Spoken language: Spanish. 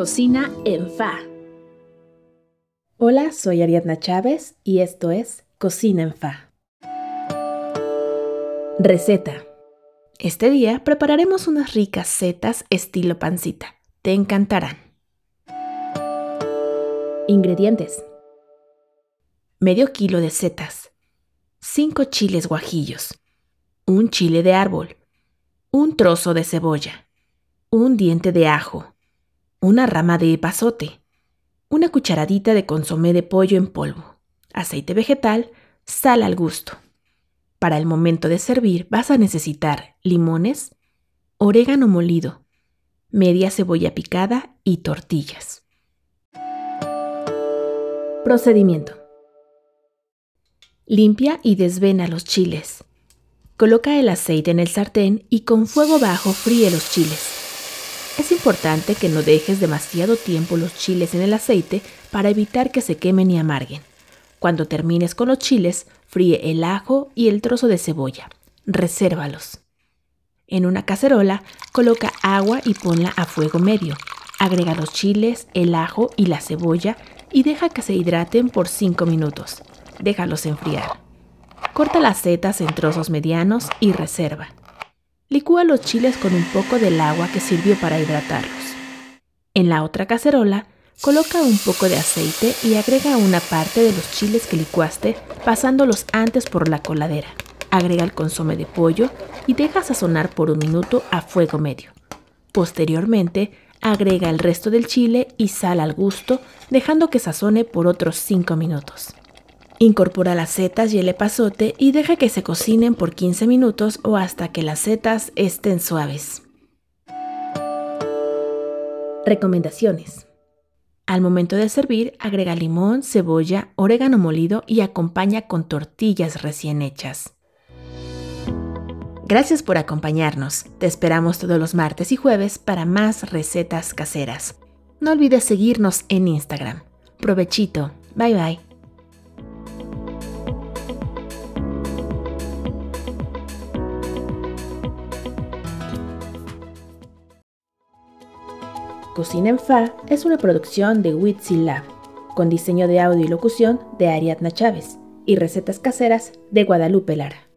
Cocina en Fa. Hola, soy Ariadna Chávez y esto es Cocina en Fa. Receta. Este día prepararemos unas ricas setas estilo pancita. Te encantarán. Ingredientes. Medio kilo de setas. 5 chiles guajillos. Un chile de árbol. Un trozo de cebolla. Un diente de ajo. Una rama de epazote. Una cucharadita de consomé de pollo en polvo. Aceite vegetal. Sal al gusto. Para el momento de servir vas a necesitar limones, orégano molido, media cebolla picada y tortillas. Procedimiento. Limpia y desvena los chiles. Coloca el aceite en el sartén y con fuego bajo fríe los chiles. Es importante que no dejes demasiado tiempo los chiles en el aceite para evitar que se quemen y amarguen. Cuando termines con los chiles, fríe el ajo y el trozo de cebolla. Resérvalos. En una cacerola, coloca agua y ponla a fuego medio. Agrega los chiles, el ajo y la cebolla y deja que se hidraten por 5 minutos. Déjalos enfriar. Corta las setas en trozos medianos y reserva. Licúa los chiles con un poco del agua que sirvió para hidratarlos. En la otra cacerola, Coloca un poco de aceite y agrega una parte de los chiles que licuaste pasándolos antes por la coladera. Agrega el consome de pollo y deja sazonar por un minuto a fuego medio. Posteriormente, agrega el resto del chile y sal al gusto, dejando que sazone por otros 5 minutos. Incorpora las setas y el epazote y deja que se cocinen por 15 minutos o hasta que las setas estén suaves. Recomendaciones. Al momento de servir, agrega limón, cebolla, orégano molido y acompaña con tortillas recién hechas. Gracias por acompañarnos. Te esperamos todos los martes y jueves para más recetas caseras. No olvides seguirnos en Instagram. Provechito. Bye bye. Cocina en Fa es una producción de Witsi Lab, con diseño de audio y locución de Ariadna Chávez y recetas caseras de Guadalupe Lara.